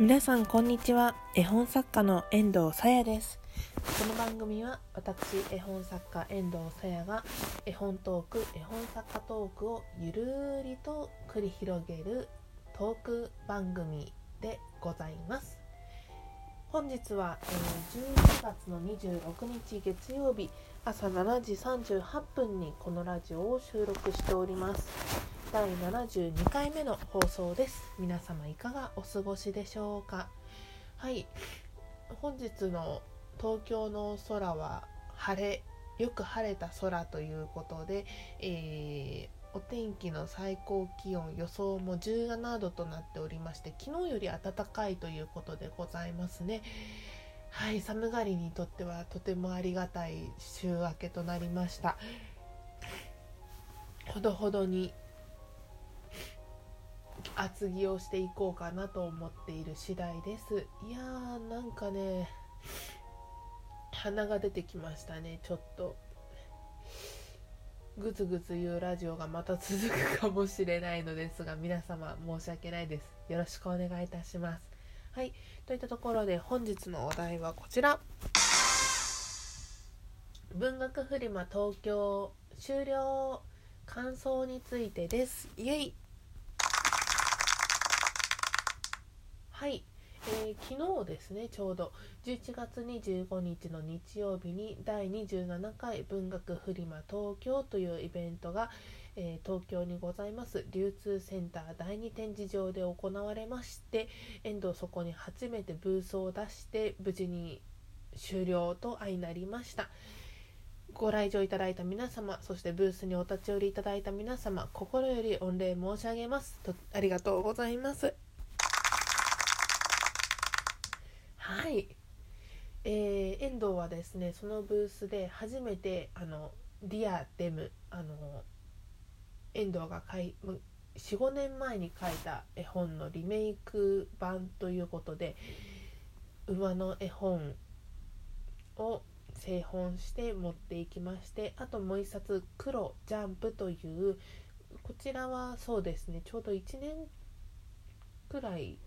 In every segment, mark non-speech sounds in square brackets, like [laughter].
皆さんこんにちは。絵本作家の遠藤さやです。この番組は私絵本作家遠藤さやが絵本トーク絵本作家トークをゆるりと繰り広げるトーク番組でございます。本日は、え、11月の26日月曜日朝7時38分にこのラジオを収録しております。第72回目の放送です。皆様いかがお過ごしでしょうか？はい。本日の東京の空は晴れよく晴れた空ということで、えー、お天気の最高気温予想も17度となっておりまして昨日より暖かいということでございますね。はい。寒がりにとってはとてもありがたい週明けとなりました。ほどほどに厚着をしていこうかなと思っている次第です。いやーなんかね鼻が出てきましたねちょっと。ぐつぐつ言うラジオがまた続くかもしれないのですが皆様申し訳ないです。よろしくお願いいたします。はいといったところで本日のお題はこちら。文学フリマ東京終了感想についてです。イエイ。はい、えー、昨日ですねちょうど。11月25日の日曜日に第27回文学フリマ東京というイベントが、えー、東京にございます。流通センター第2展示場で行われまして遠藤そこに初めてブースを出して無事に終了と相なりました。ご来場いただいた皆様そしてブースにお立ち寄りいただいた皆様心より御礼申し上げます。とありがとうございます。はい、えー、遠藤はですねそのブースで初めてあのリアデムあの遠藤が45年前に書いた絵本のリメイク版ということで馬の絵本を製本して持っていきましてあともう一冊「黒ジャンプ」というこちらはそうですねちょうど1年くらい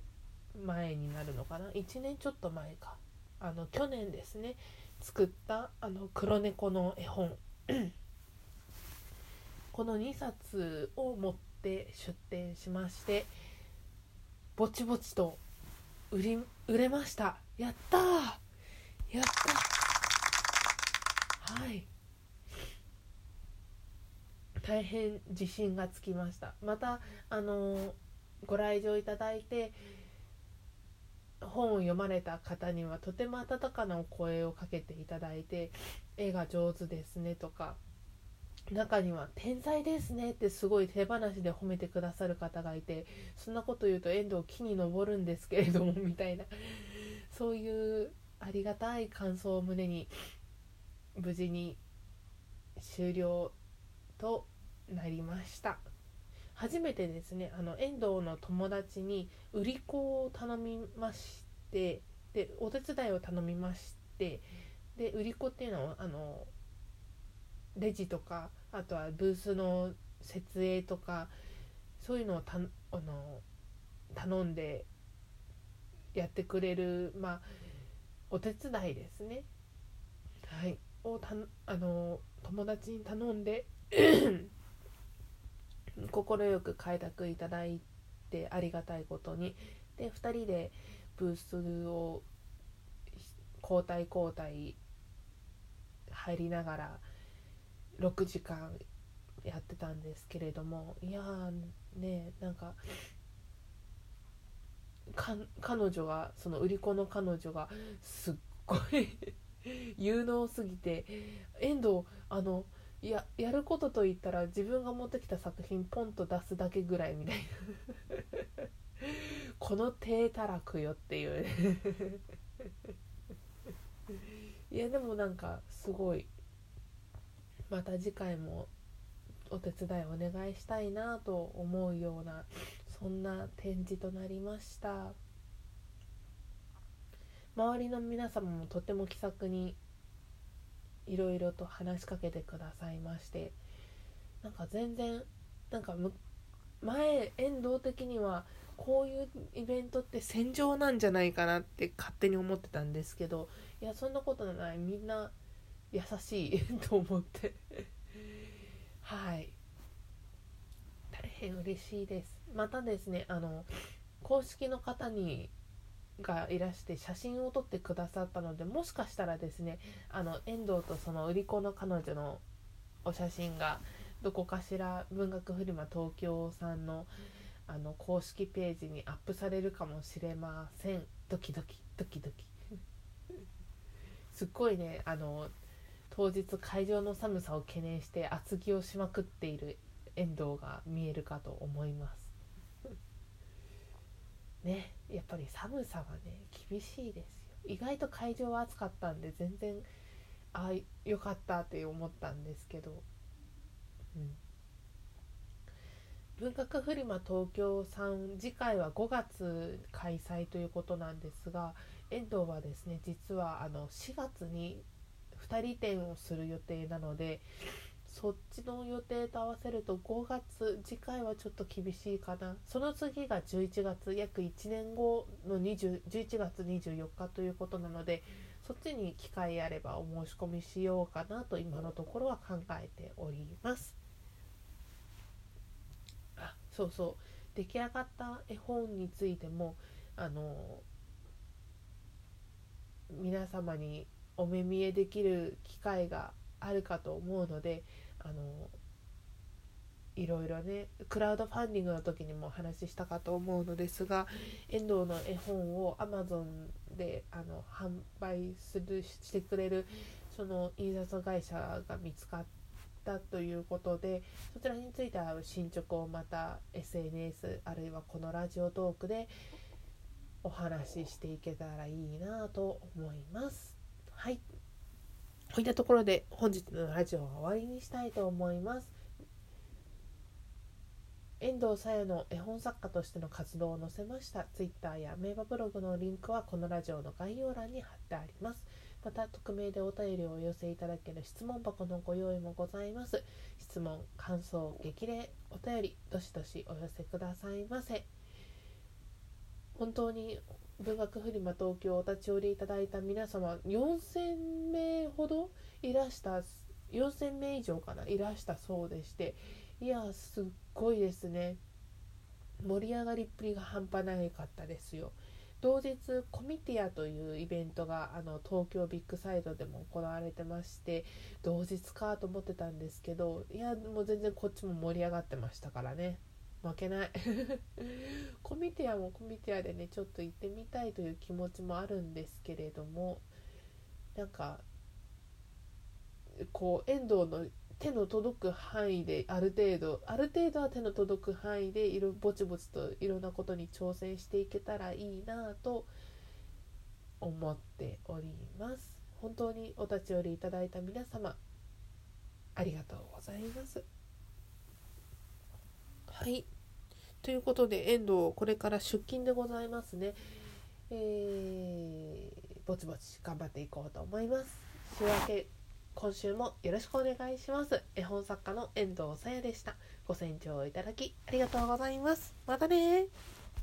前になるのかな？1年ちょっと前か。あの去年ですね。作ったあの黒猫の絵本。[clears throat] この2冊を持って出展しましてぼちぼちと売り売れました。やったやったはい。大変自信がつきました。またあのご来場いただいて本を読まれた方にはとても温かなお声をかけていただいて絵が上手ですねとか中には「天才ですね」ってすごい手放しで褒めてくださる方がいてそんなこと言うと遠藤木に登るんですけれどもみたいなそういうありがたい感想を胸に無事に終了となりました。初めてですねあの遠藤の友達に売り子を頼みましてでお手伝いを頼みましてで売り子っていうのはあのレジとかあとはブースの設営とかそういうのをたあの頼んでやってくれる、まあ、お手伝いですね。はい、をたあの友達に頼んで快く快諾いただいてありがたいことに。で2人でブースを交代交代入りながら6時間やってたんですけれどもいやーねなんか彼女がその売り子の彼女がすっごい [laughs] 有能すぎて遠藤あのややることといったら自分が持ってきた作品ポンと出すだけぐらいみたいな。[laughs] この低たらくよっていう。いやでもなんかすごいまた次回もお手伝いお願いしたいなと思うようなそんな展示となりました。周りの皆様もとても気さくにいろいろと話しかけてくださいましてなんか全然なんか前遠藤的にはこういうイベントって戦場なんじゃないかなって勝手に思ってたんですけどいやそんなことない。みんな優しいと思って。はい。大変嬉しいです。またですねあの公式の方にがいらして写真を撮ってくださったのでもしかしたらですねあの遠藤とその売り子の彼女のお写真がどこかしら文学フリマ東京さんのあの公式ページにアップされるかもしれません。ドキドキドキドキ。[laughs] すっごいねあの当日会場の寒さを懸念して厚着をしまくっている遠藤が見えるかと思います。[laughs] ね。やっぱり寒さはね厳しいですよ。意外と会場は暑かったんで全然ああよかったって思ったんですけど、うん、文学フリマ東京さん次回は5月開催ということなんですが遠藤はですね実はあの4月に2人展をする予定なのでそっちの予定と合わせると5月次回はちょっと厳しいかな。その次が11月約1年後の20 11月24日ということなのでそっちに機会あればお申し込みしようかなと今のところは考えております。あそうそう。出来上がった絵本についてもあの皆様にお目見えできる機会があるかと思うのであのいろいろねクラウドファンディングの時にもお話ししたかと思うのですが遠藤の絵本を Amazon であの販売するしてくれるその印刷会社が見つかったということでそちらについては進捗をまた SNS あるいはこのラジオトークでお話ししていけたらいいなと思います。はいこういったところで本日のラジオは終わりにしたいと思います。遠藤さやの絵本作家としての活動を載せました Twitter や名馬ブログのリンクはこのラジオの概要欄に貼ってあります。また匿名でお便りをお寄せいただける質問箱のご用意もございます。質問、感想、激励、お便り、どしどしお寄せくださいませ。本当に文学フリマ東京お立ち寄りいただいた皆様4000名ほどいらした4000名以上かないらしたそうでしていやすっごいですね。盛り上がりっぷりが半端ないかったですよ。同日コミティアというイベントがあの東京ビッグサイドでも行われてまして同日かと思ってたんですけどいやもう全然こっちも盛り上がってましたからね。負けない。[laughs] コミティアもコミティアでねちょっと行ってみたいという気持ちもあるんですけれどもなんかこう遠藤の手の届く範囲である程度ある程度は手の届く範囲でいろぼちぼちといろんなことに挑戦していけたらいいなと思っております。本当にお立ち寄りいただいた皆様ありがとうございます。はい。ということで遠藤これから出勤でございますね。えー、ぼちぼち頑張っていこうと思います。週明け今週もよろしくお願いします。絵本作家の遠藤さやでした。ご清聴いただきありがとうございます。またね